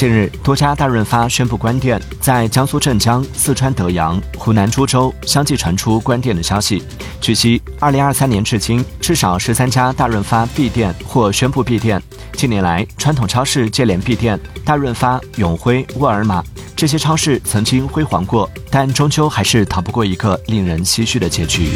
近日多家大润发宣布关店在江苏镇江四川德阳湖南株洲相继传出关店的消息。据悉二零二三年至今至少十三家大润发闭店或宣布闭店。近年来传统超市接连闭店大润发永辉沃尔玛这些超市曾经辉煌过但终究还是逃不过一个令人唏嘘的结局。